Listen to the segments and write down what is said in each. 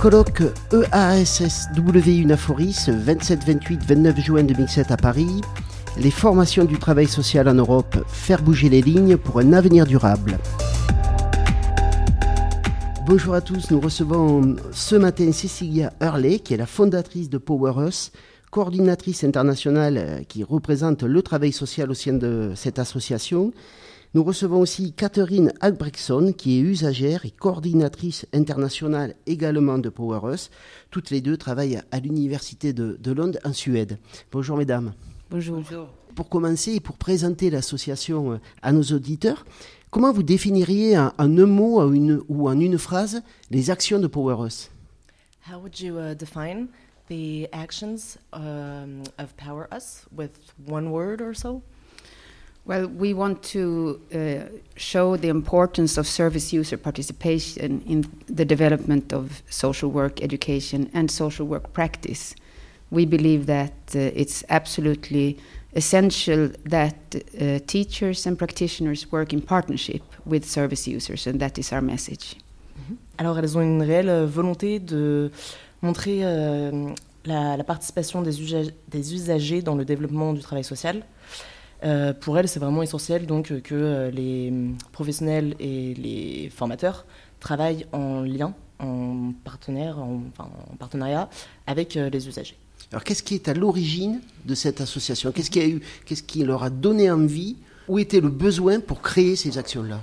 Colloque EASSW Unaforis, 27, 28, 29 juin 2007 à Paris. Les formations du travail social en Europe, faire bouger les lignes pour un avenir durable. Bonjour à tous, nous recevons ce matin Cecilia Hurley, qui est la fondatrice de Power Us, coordinatrice internationale euh, qui représente le travail social au sein de cette association. Nous recevons aussi Catherine Albrechtson, qui est usagère et coordinatrice internationale également de Power Us. Toutes les deux travaillent à l'Université de, Londres en Suède. Bonjour mesdames. Bonjour. Pour commencer et pour présenter l'association euh, à nos auditeurs, Comment vous définiriez en, un mot ou, une, ou en une phrase les actions de Power Us? How would you uh, define the actions um, of Power Us? With one word or so? Well, we want to uh, show the importance of service user participation in the development of social work education and social work practice. We believe that uh, it's absolutely essential that uh, teachers and practitioners work in partnership with service users, and that is our message. Mm-hmm. Alors, elles ont une réelle euh, volonté de montrer euh, la, la, participation des, des, usagers dans le développement du travail social. Euh, pour elles, c'est vraiment essentiel donc que euh, les professionnels et les formateurs travaillent en lien, en partenaire, en, enfin, en partenariat avec euh, les usagers. Alors, qu'est-ce qui est à l'origine de cette association? Qu'est-ce qui, a eu, qu'est-ce qui leur a donné envie? Où était le besoin pour créer ces actions-là?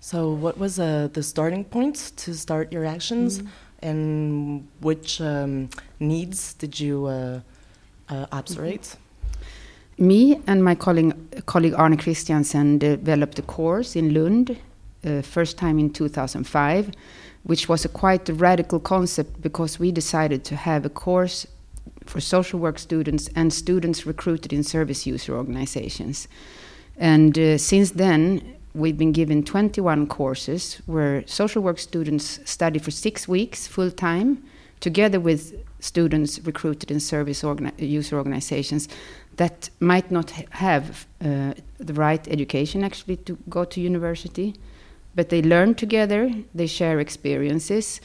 So, what was uh, the starting point to start your actions, mm. and which um, needs did you uh, uh? Me and my colleague, colleague Arne Christiansen developed a course in Lund, uh, first time in 2005, which was a quite a radical concept because we decided to have a course for social work students and students recruited in service user organizations. And uh, since then, we've been given 21 courses where social work students study for six weeks full time, together with students recruited in service user organizations that might not ha have uh, the right education actually to go to university, but they learn together, they share experiences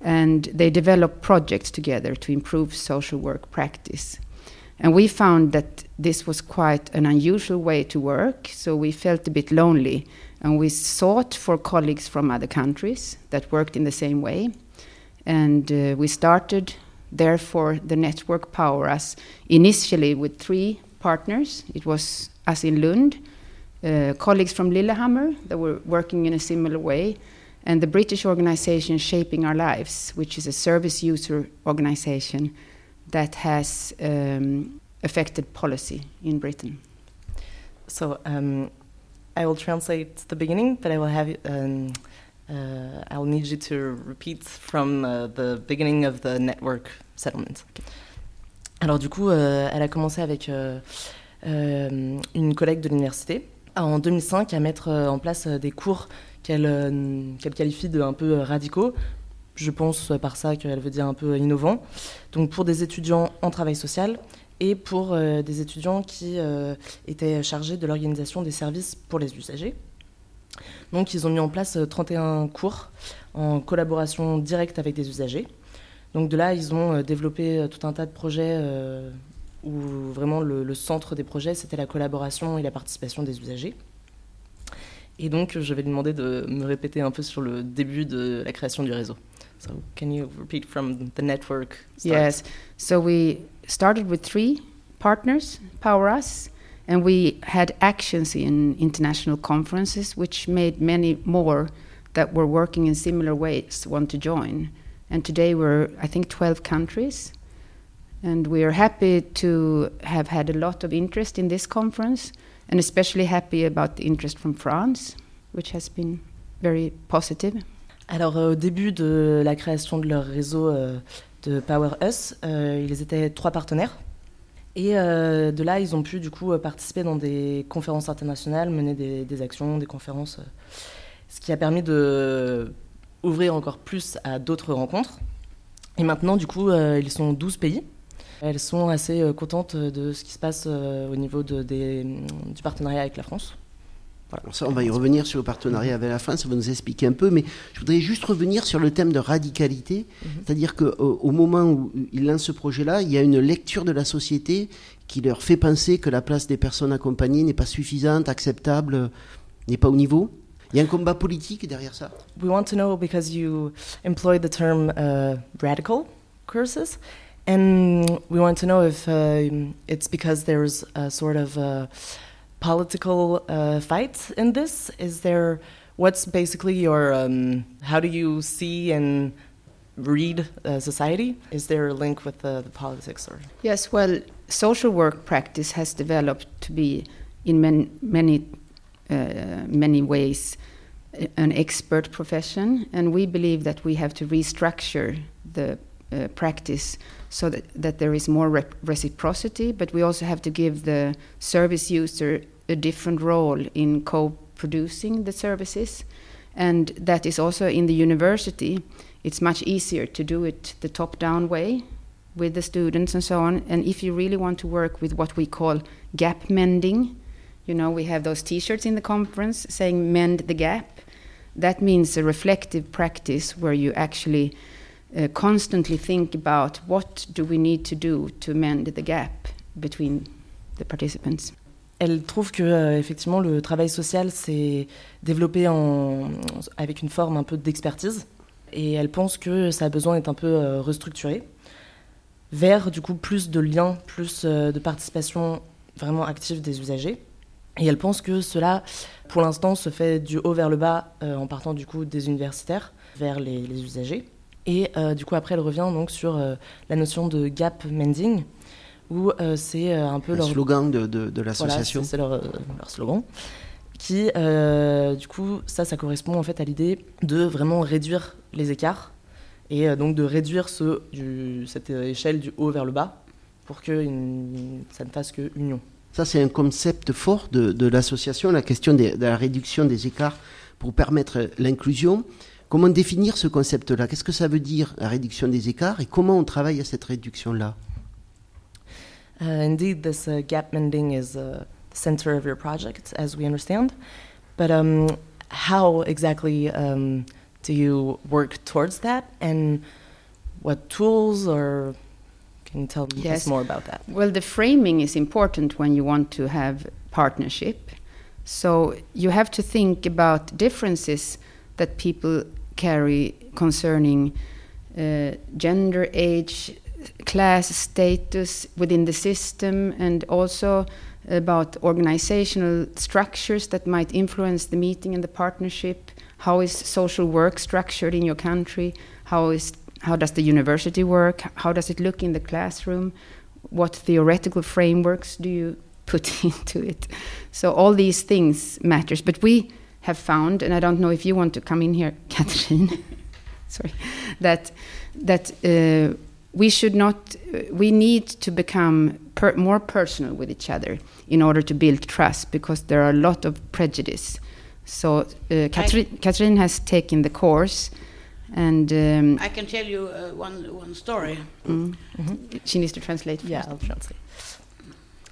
and they develop projects together to improve social work practice. And we found that this was quite an unusual way to work, so we felt a bit lonely. And we sought for colleagues from other countries that worked in the same way. And uh, we started, therefore, the network Power Us initially with three partners. It was us in Lund, uh, colleagues from Lillehammer that were working in a similar way, and the British organization Shaping Our Lives, which is a service user organization that has um, affected policy in Britain. So um, I will translate the beginning, but I will have um, uh, I'll need you to repeat from uh, the beginning of the network settlement. Alors du coup, euh, elle a commencé avec euh, euh, une collègue de l'université en 2005 à mettre en place des cours qu'elle qualifie de un peu radicaux. Je pense par ça qu'elle veut dire un peu innovant. Donc pour des étudiants en travail social et pour des étudiants qui étaient chargés de l'organisation des services pour les usagers. Donc ils ont mis en place 31 cours en collaboration directe avec des usagers. Donc de là, ils ont développé tout un tas de projets où vraiment le centre des projets, c'était la collaboration et la participation des usagers. Et donc, je vais demander de me répéter un peu sur le début de la création du réseau. So, can you repeat from the network? Yes. So we started with three partners, Power Us, and we had actions in international conferences, which made many more that were working in similar ways want to join. And today we're, I think, 12 countries. And we are happy to have had a lot of interest in this conference and especially happy about the interest from France, which has been very positive. Alors euh, au début de la création de leur réseau euh, de Power Us, euh, ils étaient trois partenaires. Et euh, de là, ils ont pu du coup participer dans des conférences internationales, mener des, actions, des conférences, ce qui a permis de ouvrir encore plus à d'autres rencontres. Et maintenant, du coup, ils sont 12 pays. Elles sont assez euh, contentes de ce qui se passe euh, au niveau du partenariat avec la France. Voilà. Ça, on va y revenir sur le partenariat avec la France, ça va nous expliquer un peu, mais je voudrais juste revenir sur le thème de radicalité, Mhm. c'est-à-dire qu'au au moment où ils lancent ce projet-là, il y a une lecture de la société qui leur fait penser que la place des personnes accompagnées n'est pas suffisante, acceptable, n'est pas au niveau. Il y a un combat politique derrière ça. We want to know because you employed the term uh, radical courses, and we want to know if uh, it's because there's a sort of a political uh, fight in this. Is there? What's basically your? Um, how do you see and read uh, society? Is there a link with the, the politics or? Yes, well, social work practice has developed to be, in man, many uh, many ways, uh, an expert profession, and we believe that we have to restructure the uh, practice so that, that there is more reciprocity, but we also have to give the service user a different role in co-producing the services, and that is also in the university. It's much easier to do it the top-down way with the students and so on. And if you really want to work with what we call gap mending, you know, we have those T-shirts in the conference saying "mend the gap." That means a reflective practice where you actually uh, constantly think about what do we need to do to mend the gap between the participants. Elle trouve que euh, effectivement le travail social s'est développé avec une forme un peu d'expertise et elle pense que ça a besoin d'être un peu euh, restructuré vers du coup plus de liens, plus euh, de participation vraiment active des usagers. Et elle pense que cela, pour l'instant, se fait du haut vers le bas en partant du coup des universitaires vers les, les usagers. Et du coup après elle revient donc sur la notion de gap mending où euh, c'est euh, un peu Le leur slogan de, de- de l'association. c'est c'est leur, euh, leur slogan. Qui, du coup, ça, ça correspond en fait à l'idée de vraiment réduire les écarts et donc de réduire ce, du, cette échelle du haut vers le bas pour que une- ça ne fasse que union. Ça, c'est un concept fort de, de l'association, la question de la réduction des écarts pour permettre l'inclusion. Comment définir ce concept-là? Qu'est-ce que ça veut dire, la réduction des écarts, et comment on travaille à cette réduction-là? Uh, indeed, this uh, gap mending is uh, the center of your project, as we understand. But um, how exactly um, do you work towards that, and what tools, or can you tell us Yes. more about that? Well, the framing is important when you want to have partnership. So you have to think about differences that people carry concerning uh, gender, age, class, status within the system, and also about organizational structures that might influence the meeting and the partnership. How is social work structured in your country? How is how does the university work? How does it look in the classroom? What theoretical frameworks do you put into it? So all these things matters. But we have found, and I don't know if you want to come in here, Catherine. Sorry, that that uh, we should not. We need to become per more personal with each other in order to build trust, because there are a lot of prejudice. So uh, Catherine, Catherine has taken the course, and um, I can tell you uh, one one story. mm, she needs to translate. Yeah. I'll translate.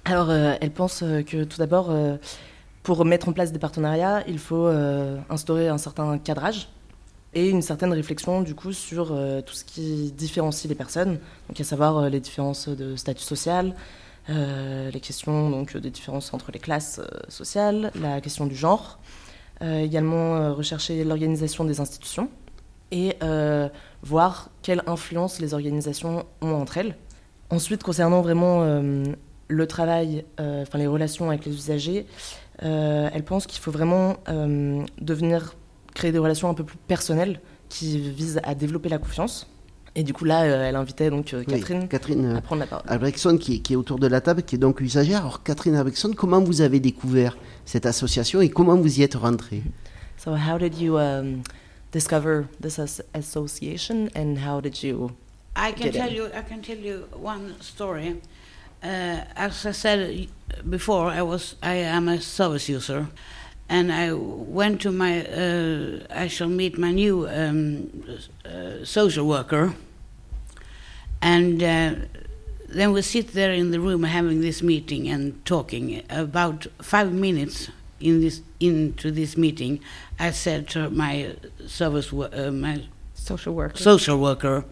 Alors, euh, elle pense euh, que tout d'abord, euh, pour mettre en place des partenariats, il faut euh, instaurer un certain cadrage et une certaine réflexion du coup sur euh, tout ce qui différencie les personnes, donc à savoir euh, les différences de statut social, euh, les questions donc des différences entre les classes sociales, la question du genre, également rechercher l'organisation des institutions et voir quelle influence les organisations ont entre elles. Ensuite, concernant vraiment le travail, enfin les relations avec les usagers, elle pense qu'il faut vraiment devenir créer des relations un peu plus personnelles qui visent à développer la confiance. Et du coup là, euh, elle invitait donc euh, Oui, Catherine Catherine euh, à prendre la parole. Albrechtson, qui est, qui est autour de la table, qui est donc usagère. Alors, Catherine Albrechtson, comment vous avez découvert cette association et comment vous y êtes rentrée? So how did you um, discover this as association and how did you? I can tell in? you. I can tell you one story. Uh, as I said before, I was I am a service user, and I went to my. Uh, I shall meet my new um, uh, social worker, and uh, then we sit there in the room having this meeting and talking. About five minutes in this into this meeting, I said to my service uh, my Social worker. social worker,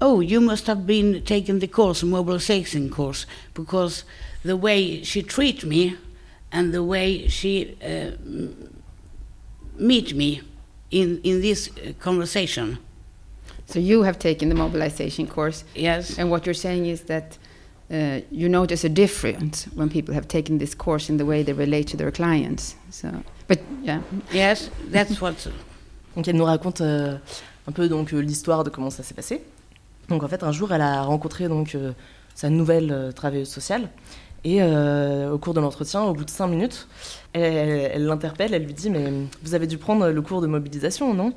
"Oh, you must have been taking the course, mobilization course, because the way she treat me and the way she uh, meet me in in this uh, conversation." so you have taken the mobilization course, Yes. and what you're saying is that uh, you notice a difference when people have taken this course in the way they relate to their clients. So, but yeah, Yes, that's what. Donc elle nous raconte euh, un peu donc euh, l'histoire de comment ça s'est passé. Donc en fait un jour elle a rencontré donc euh, sa nouvelle euh, travailleuse sociale et euh, au cours de l'entretien, au bout de cinq minutes, elle- elle elle l'interpelle, elle, lui dit mais vous avez dû prendre le cours de mobilisation non?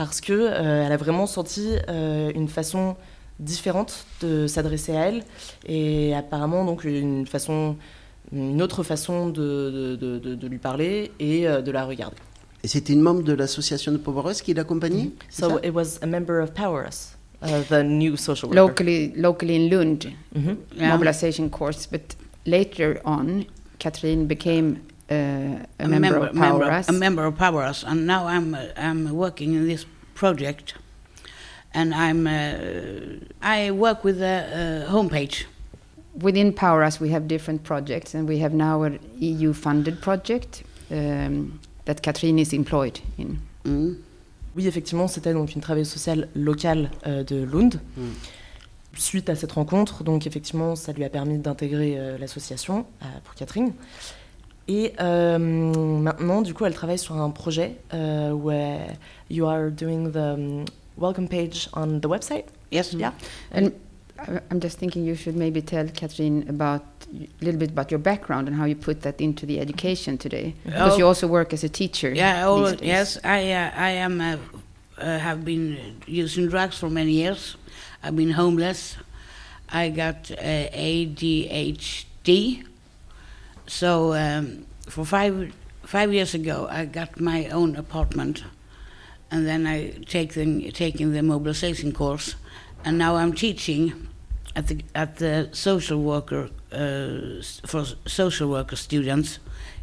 Parce que euh, elle a vraiment senti euh, une façon différente de s'adresser à elle et apparemment donc une façon une autre façon de, de- de- de- de lui parler et euh, de la regarder. Et c'était une membre de l'association de Power Us qui l'accompagnait c'est So it was a member of Power Us, uh, the new social worker. locally, locally in Lund. Yeah. mobilization course. But later on, Catherine became uh, a, member, of member, Power Us. a member of Powers, and now I'm uh, I'm working in this project, and I'm uh, I work with the uh, homepage. Within Power Us, we have different projects, and we have now an EU-funded project um, that Catherine is employed in. Mm. Oui, effectivement, c'était donc une travailleuse sociale locale euh, de Lund. Mm. Suite à cette rencontre, donc effectivement, ça lui a permis d'intégrer euh, l'association euh, pour Catherine. Et euh, maintenant, du coup, elle travaille sur un projet euh, where you are doing the um, welcome page on the website. Yes. Yeah. And I- I'm just thinking you should maybe tell Catherine about a little bit about your background and how you put that into the education today, because Oh. you also work as a teacher. Yeah. Oh, yes. I uh, I am uh, uh, have been using drugs for many years. I've been homeless. I got uh, ADHD. So um, for five five years ago, I got my own apartment, and then I taken taking the mobilization course, and now I'm teaching at the at the social worker uh, for social worker students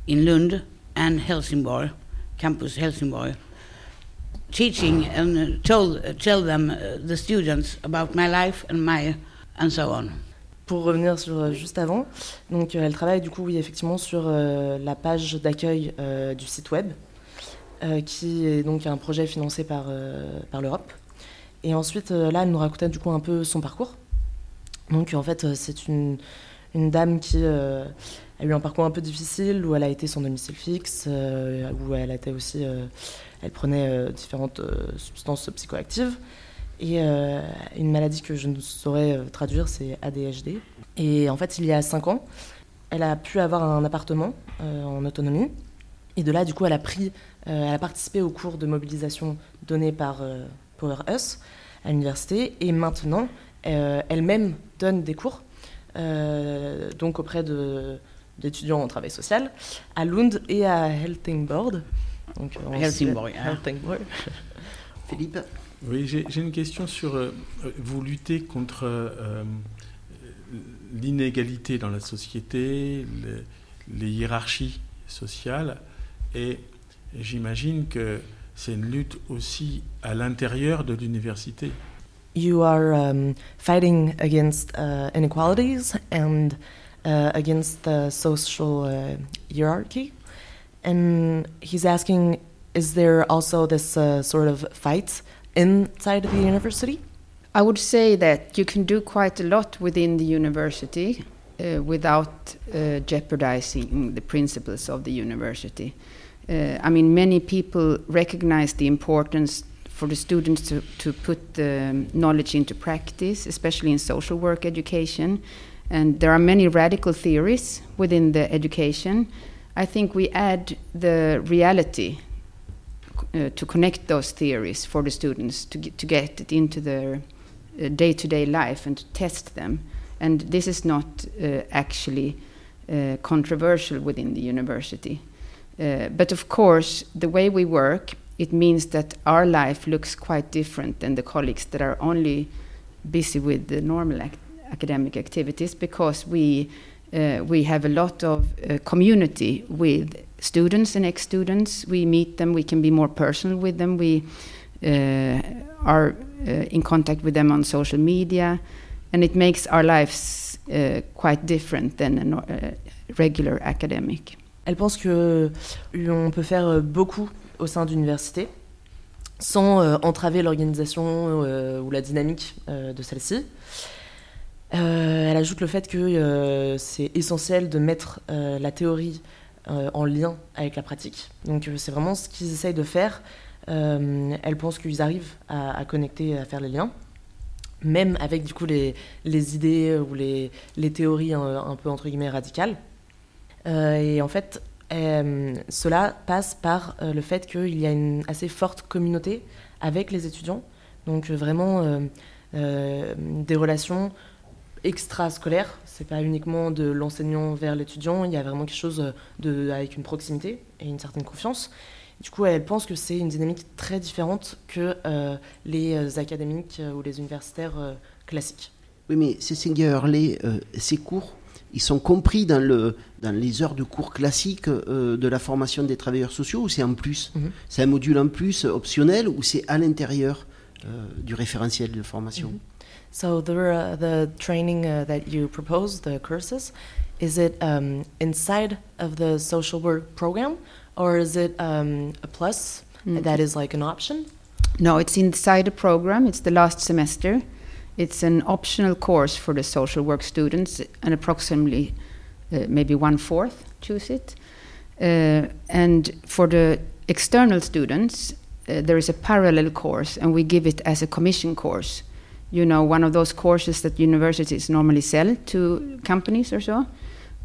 in Lund and Helsingborg, campus Helsingborg, teaching and told tell them the students about my life and my and so on. Pour revenir sur euh, juste avant, donc euh, elle travaille du coup effectivement sur euh, la page d'accueil du site web, qui est donc un projet financé par par l'Europe. Et ensuite là elle nous racontait du coup un peu son parcours. Donc en fait c'est une une dame qui a eu un parcours un peu difficile où elle a été sans domicile fixe, où elle a été aussi elle prenait euh, différentes euh, substances psychoactives. Et euh, une maladie que je ne saurais traduire, c'est ADHD. Et en fait, il y a cinq ans, elle a pu avoir un appartement en autonomie. Et de là, du coup, elle a pris, elle a participé aux cours de mobilisation donnés par Power Us à l'université. Et maintenant, elle-même donne des cours, donc auprès d'étudiants en travail social, à Lund et à Helsingborg. Donc, Helsingborg. Helsingborg. Philippe Oui, j'ai j'ai une question sur. euh, vous luttez contre euh, l'inégalité dans la société, le- les hiérarchies sociales, et j'imagine que c'est une lutte aussi à l'intérieur de l'université. you are um, fighting against uh, inequalities and uh, against the social uh, hierarchy? And he's asking, is there also this uh, sort of fight inside of the university? I would say that you can do quite a lot within the university uh, without uh, jeopardizing the principles of the university. Uh, I mean, many people recognize the importance for the students to, to put the knowledge into practice, especially in social work education. And there are many radical theories within the education. I think we add the reality uh, to connect those theories for the students to get, to get it into their day to day life and to test them. And this is not uh, actually uh, controversial within the university. Uh, but of course, the way we work, it means that our life looks quite different than the colleagues that are only busy with the normal ac- academic activities because we uh, we have a lot of uh, community with students and ex-students. We meet them. We can be more personal with them. We uh, are uh, in contact with them on social media, and it makes our lives uh, quite different than a uh, regular academic. Elle pense que on peut faire beaucoup au sein d'universités sans euh, entraver l'organisation euh, ou la dynamique euh, de celle-ci. Elle ajoute le fait que c'est essentiel de mettre la théorie en lien avec la pratique. Donc c'est vraiment ce qu'ils essayent de faire. elle pense qu'ils arrivent à, connecter, à faire les liens, même avec du coup les, idées ou les, théories un, peu entre guillemets radicales. et en fait, euh, cela passe par euh, le fait qu'il y a une assez forte communauté avec les étudiants, donc euh, vraiment des relations extrascolaires. C'est pas uniquement de l'enseignant vers l'étudiant, il y a vraiment quelque chose de, avec une proximité et une certaine confiance. Du coup, elle pense que c'est une dynamique très différente que les académiques ou les universitaires classiques. Oui, mais Cécilia Hurley, ces cours ils sont compris dans, le, dans les heures de cours classiques euh, de la formation des travailleurs sociaux ou c'est en plus mhm. C'est un module en plus optionnel ou c'est à l'intérieur euh, du référentiel de formation mm So the, uh, the training uh, that you propose, the courses, is it um, inside of the social work program or is it um, a plus mm that is like an option? No, it's inside the program. It's the last semester. It's an optional course for the social work students, and approximately uh, maybe one fourth choose it. Uh, and for the external students, uh, there is a parallel course, and we give it as a commission course. You know, one of those courses that universities normally sell to companies or so.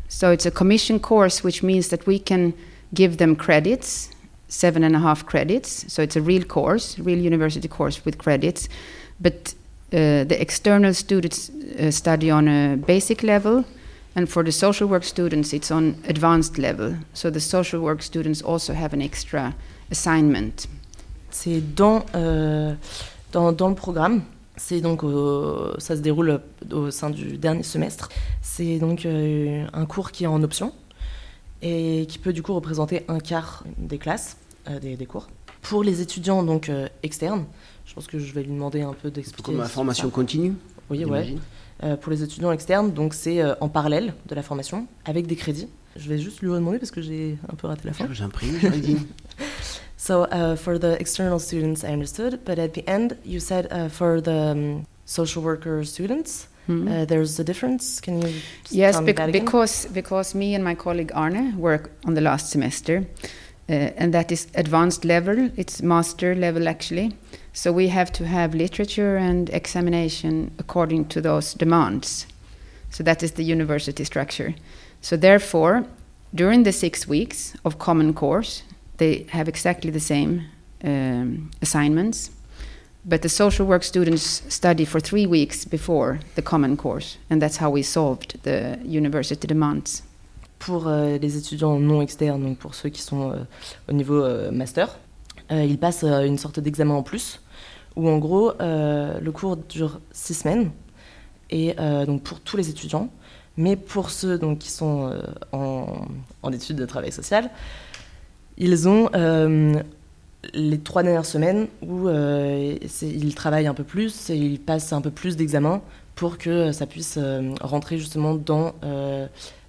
So it's a commission course, which means that we can give them credits, seven and a half credits. So it's a real course, real university course with credits. But uh, the external students uh, study on a basic level, and for the social work students, it's on advanced level. So the social work students also have an extra assignment. C'est dans, euh, dans, dans, le programme. C'est donc ça se déroule au sein du dernier semestre. C'est donc euh, un cours qui est en option et qui peut du coup représenter un quart des classes, euh, des, des, cours. Pour les étudiants donc euh, externes, je pense que je vais lui demander un peu d'expliquer. Comme la formation continue Oui, ouais. Euh, pour les étudiants externes, donc c'est euh, en parallèle de la formation, avec des crédits. Je vais juste lui demander parce que j'ai un peu raté la fin. J'ai dit. so uh, for the external students, I understood, but at the end, you said uh, for the um, social worker students, Mm -hmm. uh, there's a difference. Can you? Yes, bec because because me and my colleague Arne work on the last semester, uh, and that is advanced level. It's master level actually. So we have to have literature and examination according to those demands. So that is the university structure. So therefore, during the six weeks of common course, they have exactly the same um, assignments. But the social work students study for three weeks before the common course, and that's how we solved the university demands. pour euh, les étudiants non externes, donc pour ceux qui sont euh, au niveau euh, master, ils passent une sorte d'examen en plus, où en gros le cours dure six semaines, et donc pour tous les étudiants, mais pour ceux donc, qui sont en, en, études de travail social, ils ont les trois dernières semaines où ils travaillent un peu plus et ils passent un peu plus d'examens pour que ça puisse rentrer justement dans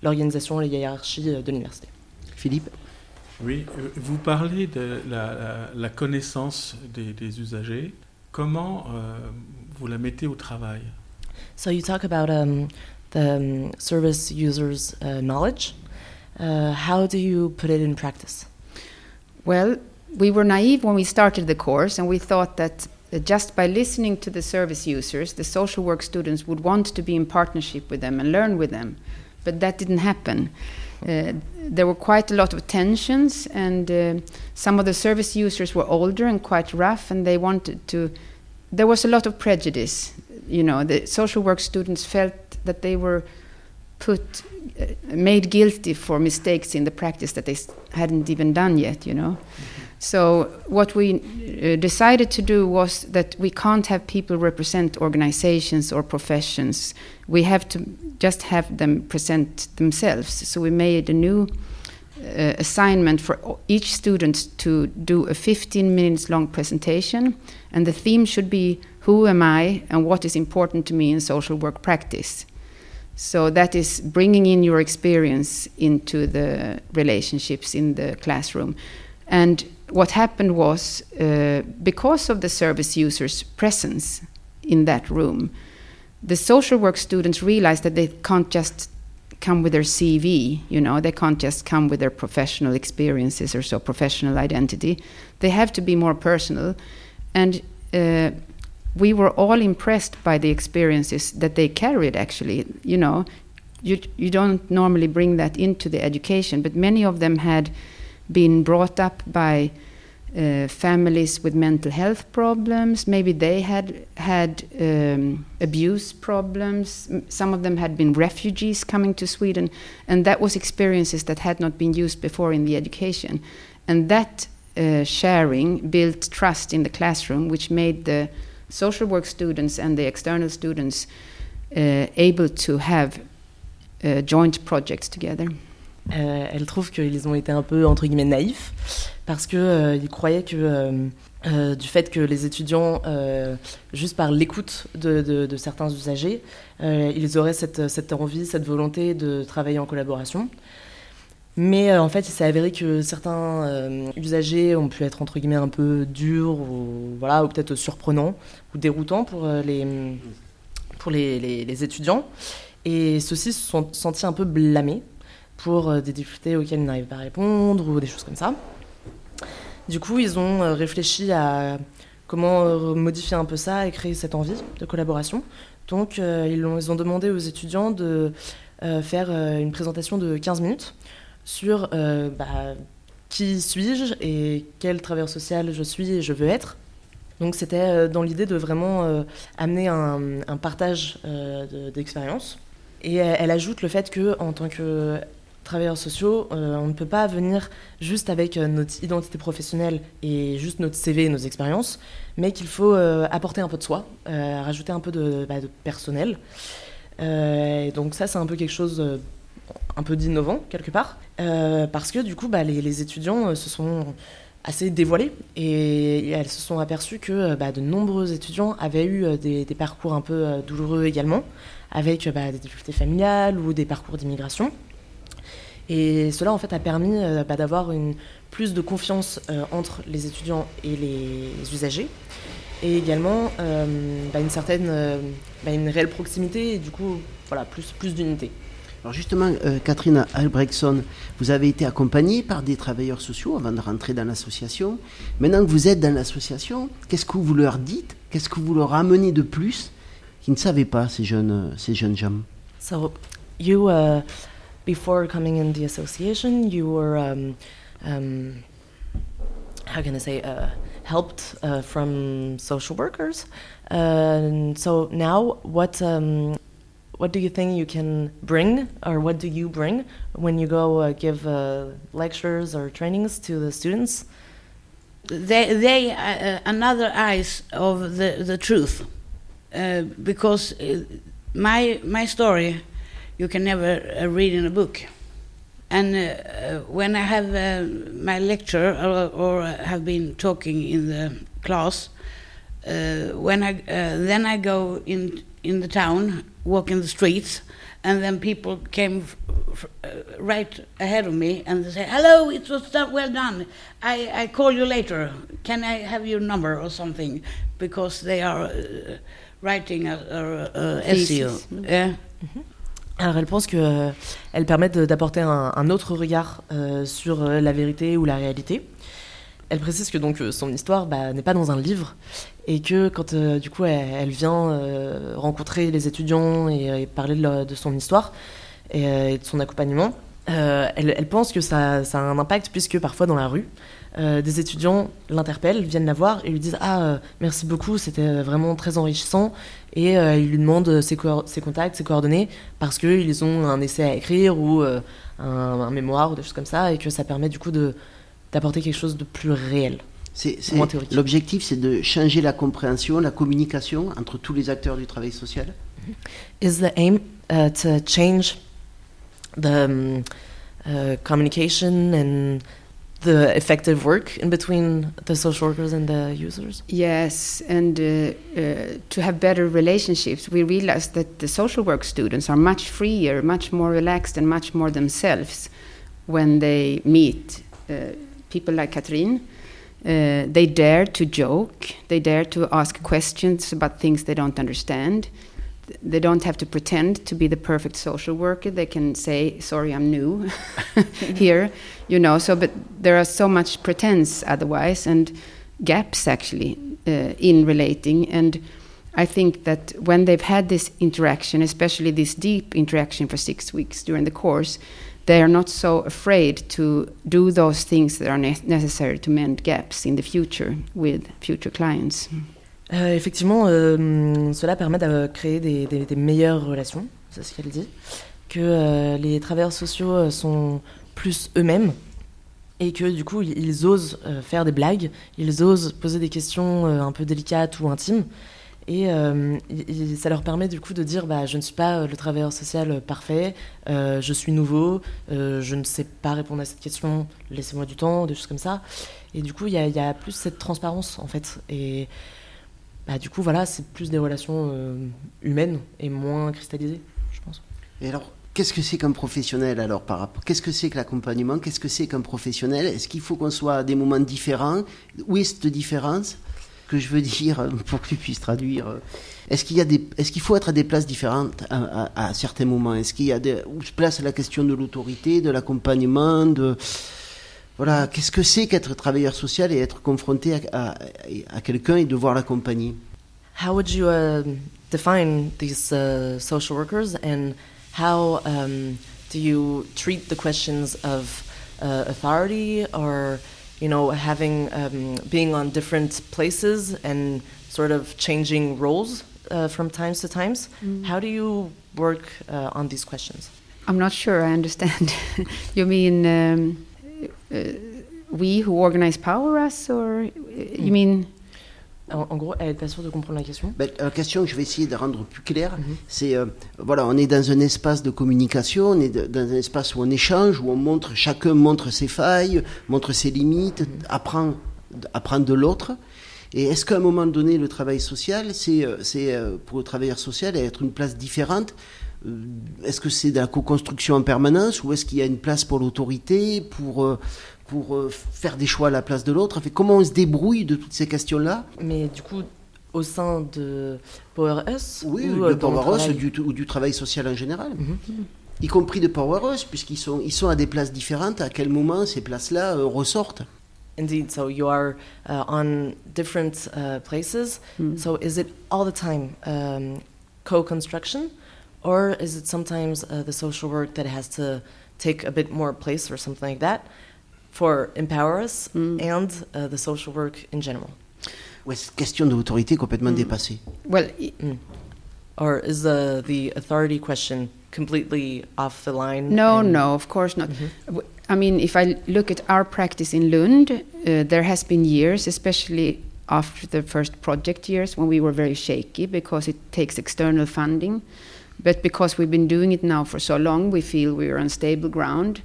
l'organisation et la hiérarchie euh, de l'université. Philippe? Oui, euh, vous parlez de la, connaissance des, usagers. Comment euh, vous la mettez au travail? So you talk about um, the um, service users' uh, knowledge. Uh, how do you put it in practice? Well, we were naive when we started the course, and we thought that just by listening to the service users, the social work students would want to be in partnership with them and learn with them but that didn't happen. Uh, there were quite a lot of tensions, and uh, some of the service users were older and quite rough, and they wanted to. There was a lot of prejudice. You know, the social work students felt that they were put, uh, made guilty for mistakes in the practice that they hadn't even done yet. You know. So what we uh, decided to do was that we can't have people represent organizations or professions. We have to just have them present themselves. So we made a new uh, assignment for each student to do a 15 minutes long presentation, and the theme should be Who am I and what is important to me in social work practice? So that is bringing in your experience into the relationships in the classroom. And what happened was, uh, because of the service users' presence in that room, the social work students realized that they can't just come with their CV, you know, they can't just come with their professional experiences or so professional identity. They have to be more personal. And uh, we were all impressed by the experiences that they carried actually. You know you you don't normally bring that into the education but many of them had been brought up by uh, families with mental health problems. Maybe they had had um, abuse problems. Some of them had been refugees coming to Sweden and that was experiences that had not been used before in the education. And that uh, sharing built trust in the classroom which made the social work students and the external students uh, able to have uh, joint projects together. Euh, elle trouve qu'ils ont été un peu entre guillemets naïfs parce que euh, croyaient que euh, euh, du fait que les étudiants, juste par l'écoute de, certains usagers, ils auraient cette envie, cette volonté de travailler en collaboration. Mais euh, en fait, il s'est avéré que certains euh, usagers ont pu être entre guillemets un peu durs ou voilà ou peut-être surprenants ou déroutants pour euh, les pour les, les- étudiants. Et ceux-ci se sont sentis un peu blâmés pour des difficultés auxquelles ils n'arrivaient pas à répondre ou des choses comme ça. Du coup, ils ont réfléchi à comment modifier un peu ça et créer cette envie de collaboration. Donc, ils, ont, ils ont demandé aux étudiants de faire une présentation de 15 minutes sur euh, bah, qui suis-je et quel travailleur social je suis et je veux être. Donc, c'était euh, dans l'idée de vraiment euh, amener un, partage euh, de- d'expérience. Et elle, ajoute le fait que, en tant que travailleurs sociaux, on ne peut pas venir juste avec notre identité professionnelle et juste notre CV et nos expériences, mais qu'il faut apporter un peu de soi, rajouter un peu de, bah, de personnel. Et donc ça, c'est un peu quelque chose un peu d'innovant quelque part, euh, parce que du coup, bah, les, étudiants euh, se sont assez dévoilés et elles se sont aperçues que euh, bah, de nombreux étudiants avaient eu des, parcours un peu douloureux également, avec bah, des difficultés familiales ou des parcours d'immigration. Et cela en fait a permis d'avoir une plus de confiance entre les étudiants et les usagers, et également une certaine, une réelle proximité et du coup voilà plus plus d'unité. Alors justement, euh, Catherine Albrechtson, vous avez été accompagnée par des travailleurs sociaux avant de rentrer dans l'association. Maintenant que vous êtes dans l'association, qu'est-ce que vous leur dites? Qu'est-ce que vous leur amenez de plus qu'ils ne savaient pas, ces jeunes, ces jeunes gens? So, you, uh, before coming in the association, you were, um, um, how can I say, uh, helped uh, from social workers. and so now, what, um, what do you think you can bring, or what do you bring when you go uh, give uh, lectures or trainings to the students? they they uh, another eyes of the the truth uh, because uh, my my story you can never uh, read in a book and uh, uh, when i have uh, my lecture or, or have been talking in the class uh, when i uh, then i go in in the town walk in the streets and then people came uh, right ahead of me and they say, "Hello, it was done, well done. I, I call you later. Can I have your number or something?" Because they are uh, writing a, a, a essay. Yeah. Alors elle pense qu'elles permettent de- d'apporter un, un autre regard euh, sur euh, la vérité ou la réalité. Elle précise que donc euh, son histoire bah, n'est pas dans un livre et que quand euh, du coup elle, vient euh, rencontrer les étudiants et, parler de, son histoire et, de son accompagnement, elle, pense que ça, a un impact puisque parfois dans la rue, des étudiants l'interpellent, viennent la voir et lui disent Ah, merci beaucoup, c'était vraiment très enrichissant. Et ils lui demandent ses, co- ses contacts, ses coordonnées, parce qu'ils ont un essai à écrire ou un mémoire ou des choses comme ça, et que ça permet du coup de d'apporter quelque chose de plus réel. L'objectif, c'est de changer la compréhension, la communication entre tous les acteurs du travail social. Is the aim uh, to change the um, uh, communication and the effective work in between the social workers and the users? Yes, and uh, uh, to have better relationships, we realized that the social work students are much freer, much more relaxed, and much more themselves when they meet uh, people like Catherine. Uh, they dare to joke, they dare to ask questions about things they don't understand. They don't have to pretend to be the perfect social worker. They can say, "Sorry, I'm new here," you know. So, but there are so much pretense otherwise, and gaps actually uh, in relating. And I think that when they've had this interaction, especially this deep interaction for six weeks during the course, they are not so afraid to do those things that are ne necessary to mend gaps in the future with future clients. Effectivement, cela permet de créer des, meilleures relations, c'est ce qu'elle dit, que euh, les travailleurs sociaux euh, sont plus eux-mêmes et que du coup ils, osent euh, faire des blagues, ils osent poser des questions un peu délicates ou intimes et euh, ça leur permet du coup de dire bah, je ne suis pas euh, le travailleur social euh, parfait, je suis nouveau, je ne sais pas répondre à cette question, laissez-moi du temps, des choses comme ça. Et du coup il y a, plus cette transparence en fait. Et bah, du coup, voilà, c'est plus des relations humaines et moins cristallisées, je pense. Et alors, qu'est-ce que c'est qu'un professionnel alors par rapport Qu'est-ce que c'est que l'accompagnement? Qu'est-ce que c'est qu'un professionnel? Est-ce qu'il faut qu'on soit à des moments différents? Où est cette différence? Que je veux dire, euh, pour que tu puisses traduire. euh, Est-ce qu'il est-ce faut être à des places différentes à, certains moments? Est-ce qu'il y a des, où se place la question de l'autorité, de l'accompagnement, de voilà, qu'est-ce que c'est qu'être travailleur social et être confronté à, à- quelqu'un et devoir l'accompagner? How would you uh, define these uh, social workers and how um, do you treat the questions of uh, authority or, you know, having, um, being on different places and sort of changing roles uh, from times to times? How do you work uh, on these questions? I'm not sure I understand. you mean um, uh, we who organize Power Us, or uh, you mean? En, en gros, elle n'est pas sûre de comprendre la question. Ben, la question que je vais essayer de rendre plus claire, Mhm. c'est euh, voilà, on est dans un espace de communication, on est de- dans un espace où on échange, où on montre, chacun montre ses failles, montre ses limites, apprend, apprend de l'autre. Et est-ce qu'à un moment donné, le travail social, c'est, euh, euh, pour le travailleur social être une place différente Euh, Est-ce que c'est de la co-construction en permanence ou est-ce qu'il y a une place pour l'autorité, pour, pour euh, faire des choix à la place de l'autre Enfin, Comment on se débrouille de toutes ces questions-là? Mais du coup, au sein de Power Us Oui, ou, de euh, Power Us travail du, ou du travail social en général. Mhm. Y compris de Power Us, puisqu'ils sont, ils sont à des places différentes. À quel moment ces places-là euh, ressortent? Indeed. So you are uh, on different uh, places. Mm. So is it all the time um, co-construction, or is it sometimes uh, the social work that has to take a bit more place or something like that? For Empower Us Mm. and uh, the social work in general? Ouais, c'est question de l'autorité complètement Mm. dépassée. Well, i- Or is the the authority question completely off the line? no, no, of course not. W- I mean, if I look at our practice in Lund, uh, there has been years, especially after the first project years, when we were very shaky because it takes external funding. But because we've been doing it now for so long, we feel we are on stable ground.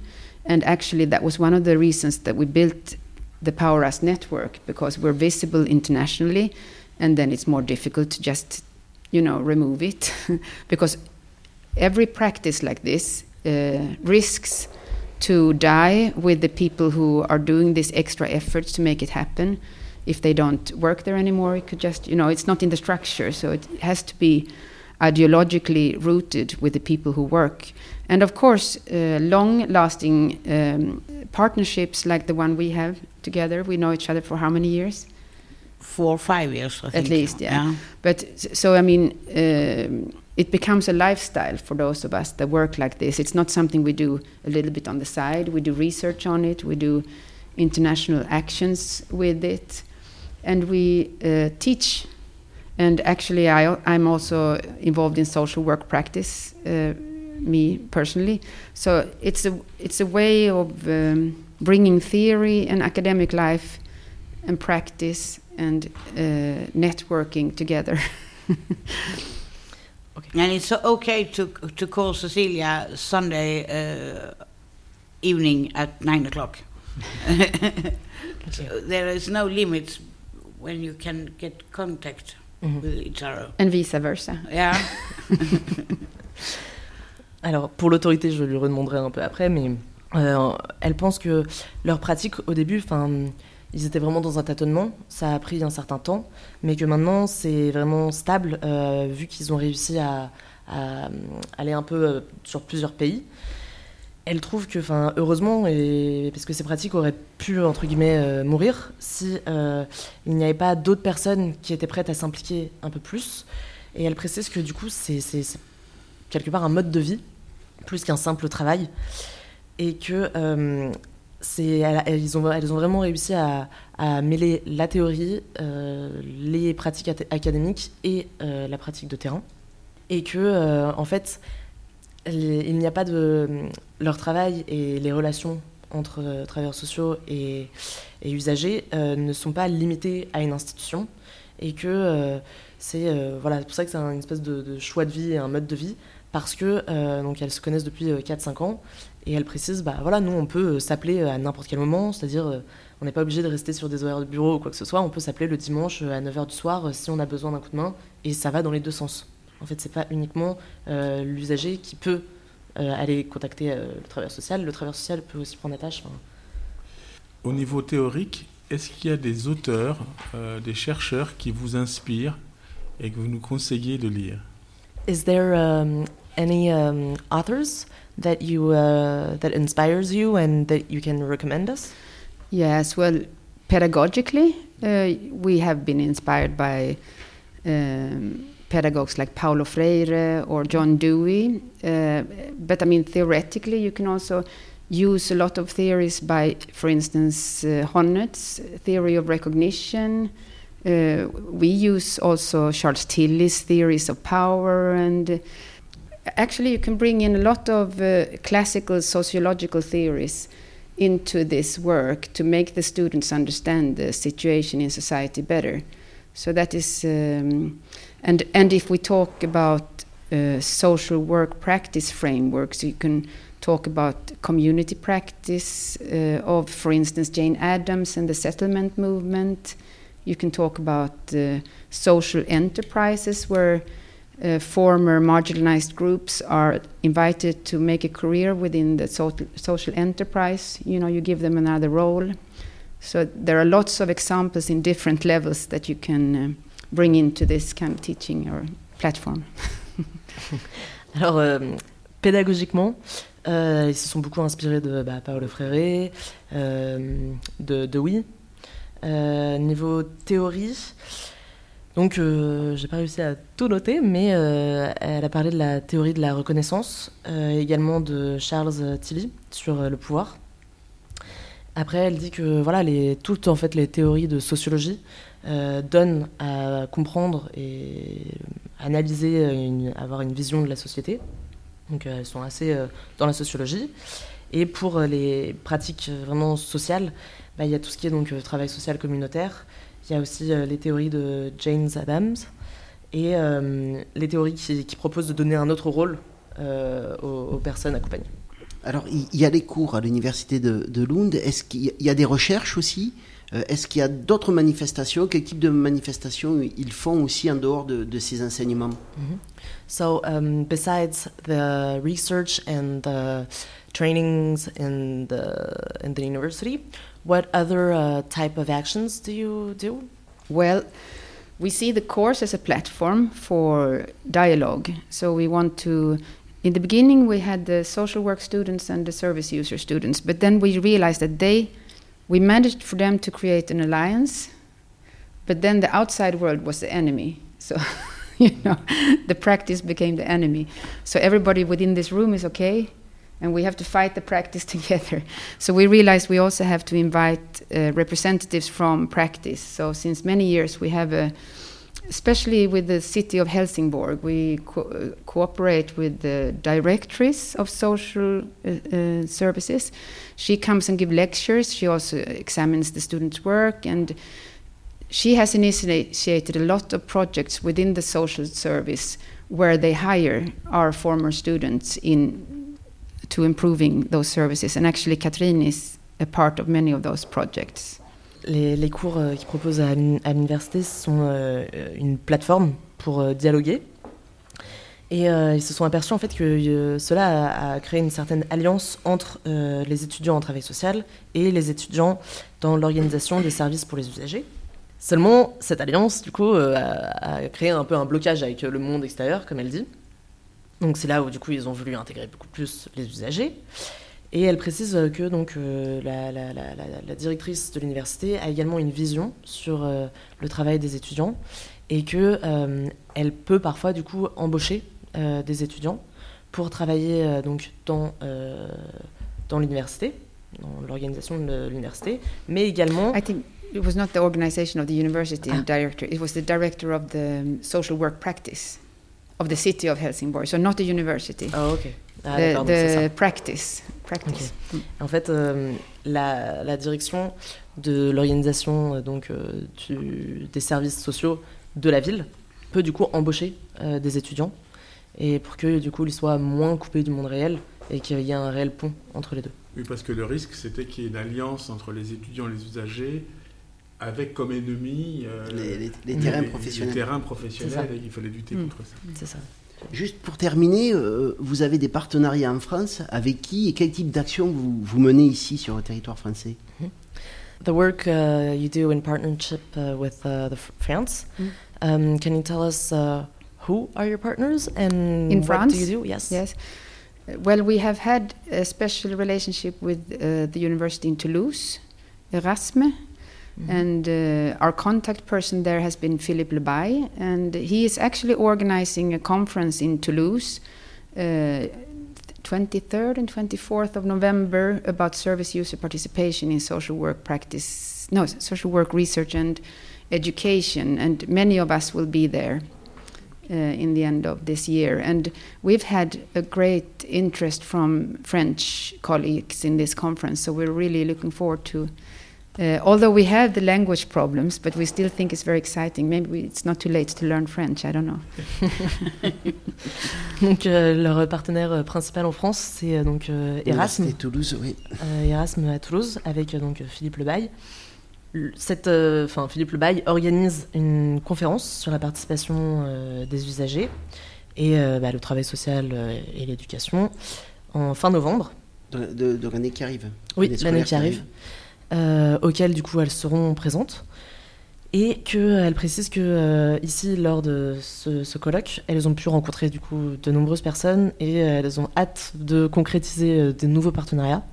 And actually, that was one of the reasons that we built the Power Us network because we're visible internationally, and then it's more difficult to just, you know, remove it because every practice like this uh, risks to die with the people who are doing this extra efforts to make it happen. If they don't work there anymore, it could just, you know, it's not in the structure, so it has to be ideologically rooted with the people who work. And of course, uh, long lasting um, partnerships like the one we have together, we know each other for how many years? Four or five years, I think. At least, yeah. But so I mean, um, it becomes a lifestyle for those of us that work like this. It's not something we do a little bit on the side. We do research on it. We do international actions with it, and we uh, teach. And actually, I, I'm also involved in social work practice, uh, me personally. So it's a it's a way of um, bringing theory and academic life and practice and uh, networking together. And it's okay to to call Cecilia Sunday uh, evening at nine o'clock. so there is no limit when you can get contact Mhm. with each other. And vice versa. Yeah. Alors, pour l'autorité, je lui redemanderai un peu après, mais euh, elle pense que leur pratique, au début, enfin, ils étaient vraiment dans un tâtonnement, ça a pris un certain temps, mais que maintenant, c'est vraiment stable, euh, vu qu'ils ont réussi à, à aller un peu euh, sur plusieurs pays. Elle trouve que, enfin, heureusement, et, parce que ces pratiques auraient pu, entre guillemets, euh, mourir si euh, il n'y avait pas d'autres personnes qui étaient prêtes à s'impliquer un peu plus. Et elle précise que, du coup, c'est quelque part un mode de vie plus qu'un simple travail et que euh, elles, ont, vraiment réussi à, à mêler la théorie, les pratiques académiques et la pratique de terrain et que en fait il n'y a pas de leur travail et les relations entre euh, travailleurs sociaux et, usagers euh, ne sont pas limités à une institution et que euh, c'est voilà, pour ça que c'est un- une espèce de, choix de vie et un mode de vie parce que donc elles se connaissent depuis euh, 4-5 ans et elles précisent bah voilà nous on peut s'appeler à n'importe quel moment c'est-à-dire on n'est pas obligé de rester sur des horaires de bureau ou quoi que ce soit on peut s'appeler le dimanche à 9h du soir si on a besoin d'un coup de main et ça va dans les deux sens en fait c'est pas uniquement euh, l'usager qui peut euh, aller contacter euh, le travailleur social. Le travailleur social peut aussi prendre la tâche enfin, Au niveau théorique, est-ce qu'il y a des auteurs, euh, des chercheurs qui vous inspirent et que vous nous conseillez de lire? Is there um, any um, authors that you uh, that inspires you and that you can recommend us? Yes, well, pedagogically, uh, we have been inspired by um, pedagogues like Paulo Freire or John Dewey. Uh, but I mean, theoretically, you can also use a lot of theories by, for instance, uh, theory of recognition. Uh, we use also Charles Tilly's theories of power and actually you can bring in a lot of uh, classical sociological theories into this work to make the students understand the situation in society better. So that is, um, and and if we talk about uh, social work practice frameworks, you can talk about community practice uh, of, for instance, Jane Addams and the settlement movement. You can talk about uh, social enterprises where uh, former marginalized groups are invited to make a career within the so- social enterprise. You know, you give them another role. So there are lots of examples in different levels that you can uh, bring into this kind of teaching or platform. Alors, euh, pédagogiquement, euh, ils se sont beaucoup inspirés de bah, Paolo Freire, euh, de, de Oui. Euh, niveau théorie, donc j'ai pas réussi à tout noter, mais elle a parlé de la théorie de la reconnaissance, également de Charles Tilly sur le pouvoir. Après, elle dit que voilà, les, toutes en fait les théories de sociologie euh, donnent à comprendre et analyser, une- avoir une vision de la société. Donc euh, elles sont assez euh, dans la sociologie. Et pour les pratiques vraiment sociales, bah, il y a tout ce qui est donc travail social communautaire. Il y a aussi les théories de James Adams et les théories qui, proposent de donner un autre rôle aux personnes accompagnées. Alors, il y a des cours à l'université de, de Lund. Est-ce qu'il y a- il y a des recherches aussi? Euh, Est-ce qu'il y a d'autres manifestations? Quel type de manifestations ils font aussi en dehors de, de ces enseignements? So, um, besides the research and the trainings in the in the university, what other uh, type of actions do you do? Well, we see the course as a platform for dialogue. So we want to. In the beginning, we had the social work students and the service user students, but then we realized that they, we managed for them to create an alliance, but then the outside world was the enemy. So, you know, the practice became the enemy. So everybody within this room is okay, and we have to fight the practice together. So we realized we also have to invite uh, representatives from practice. So since many years we have a, especially with the city of Helsingborg, we co- cooperate with the directress of social uh, uh, services. She comes and gives lectures. She also examines the students' work and she has initiated a lot of projects within the social service where they hire our former students in to improving those services. And actually, Catherine is a part of many of those projects. Les, cours euh, qu'ils proposent à, l'uni- à l'université sont euh, une plateforme pour euh, dialoguer. Et euh, ils se sont aperçus en fait que euh, cela a, créé une certaine alliance entre euh, les étudiants en travail social et les étudiants dans l'organisation des services pour les usagers. Seulement, cette alliance, du coup, euh, a, a créé un peu un blocage avec euh, le monde extérieur, comme elle dit. Donc c'est là où, du coup, ils ont voulu intégrer beaucoup plus les usagers. Et elle précise euh, que donc euh, la, la- la- la- la directrice de l'université a également une vision sur euh, le travail des étudiants et que euh, elle peut parfois du coup embaucher euh, des étudiants pour travailler euh, donc dans dans l'université, dans l'organisation de l'université, mais également I think it was not the organization of the university Ah. director, it was the director of the um, social work practice of the city of Helsingborg. So not the university, ah ok Ah, the, the practice. Practice. Mm. En fait, euh, la, la direction de l'organisation euh, donc euh, du- des services sociaux de la ville peut du coup embaucher euh, des étudiants et pour que du coup ils soient moins coupés du monde réel et qu'il y ait un réel pont entre les deux. Oui, parce que le risque, c'était qu'il y ait une alliance entre les étudiants et les usagers, avec comme ennemi euh, Les, les- les terrains les- professionnels. Les terrains professionnels, et il fallait lutter Mm. contre ça. C'est ça. Juste pour terminer, euh, vous avez des partenariats en France avec qui et quel type d'action vous, vous menez ici sur le territoire français The work uh, you do in partnership uh, with uh, the France. Mm. Um, can you tell us uh, who are your partners and In what France? do you do? Yes. Yes. Well, we have had a special relationship with uh, the university in Toulouse, Erasme, Mhm. and uh, our contact person there has been Philippe Lebay, and he is actually organizing a conference in Toulouse. Uh, 23rd and 24th of November about service user participation in social work practice, no, social work research and education, and many of us will be there uh, in the end of this year. And we've had a great interest from French colleagues in this conference, so we're really looking forward to. Uh, although we have the language problems, but we still think it's very exciting. Maybe we, it's not too late to learn French. I don't know. Donc euh, leur partenaire euh, principal en France, c'est euh, donc euh, Erasme. Université Toulouse, oui. euh, Erasme à Toulouse avec euh, donc Philippe Lebaille. Le- Cette, euh, enfin, Philippe Lebaille organise une conférence sur la participation euh, des usagers et euh, bah, le travail social euh, et l'éducation en fin novembre, De, de- de l'année qui arrive. Oui, L'année qui arrive. Euh, auquel du coup elles seront présentes. Et qu'elle précise que euh, ici, lors de ce, ce colloque, elles ont pu rencontrer du coup de nombreuses personnes et euh, elles ont hâte de concrétiser euh, de nouveaux partenariats.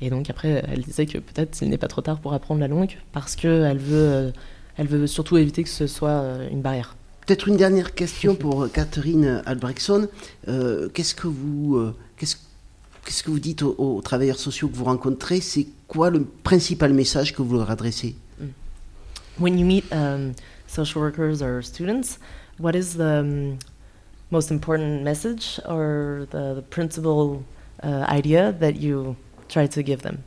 Et donc après, elle disait que peut-être il n'est pas trop tard pour apprendre la langue parce qu'elle veut, elle veut surtout éviter que ce soit une barrière. Peut-être une dernière question pour Catherine Albrechtson. Euh, qu'est-ce que vous, euh, qu'est-ce, qu'est-ce que vous dites aux, aux travailleurs sociaux que vous rencontrez? C'est quoi le principal message que vous leur adressez? When you meet um, social workers or students, what is the um, most important message or the, the principal uh, idea that you try to give them?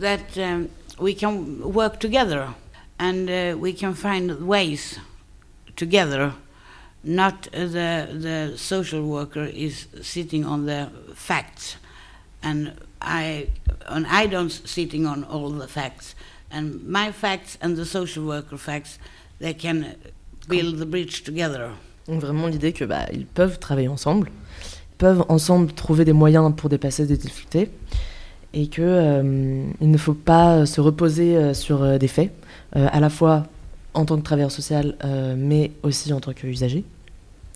that um, we can work together and uh, we can find ways together. Not the the social worker is sitting on the facts, and I and I don't sitting on all the facts. And my facts and the social worker facts, they can build the bridge together. Donc vraiment l'idée que bah, ils peuvent travailler ensemble, peuvent ensemble trouver des moyens pour dépasser des difficultés, et que euh, il ne faut pas se reposer euh, sur euh, des faits, euh, à la fois en tant que travailleur social, euh, mais aussi en tant qu'usager.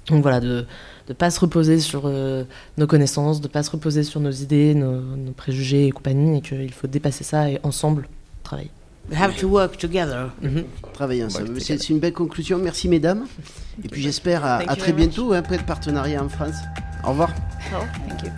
Donc voilà, de ne pas se reposer sur euh, nos connaissances, de ne pas se reposer sur nos idées, nos, nos préjugés et compagnie, et qu'il faut dépasser ça et ensemble travailler. We have to work together. Mhm. Travailler ensemble. C'est, une belle conclusion. Merci mesdames. Et puis j'espère à, très bientôt, hein, après le partenariat en France. Au revoir. Thank you.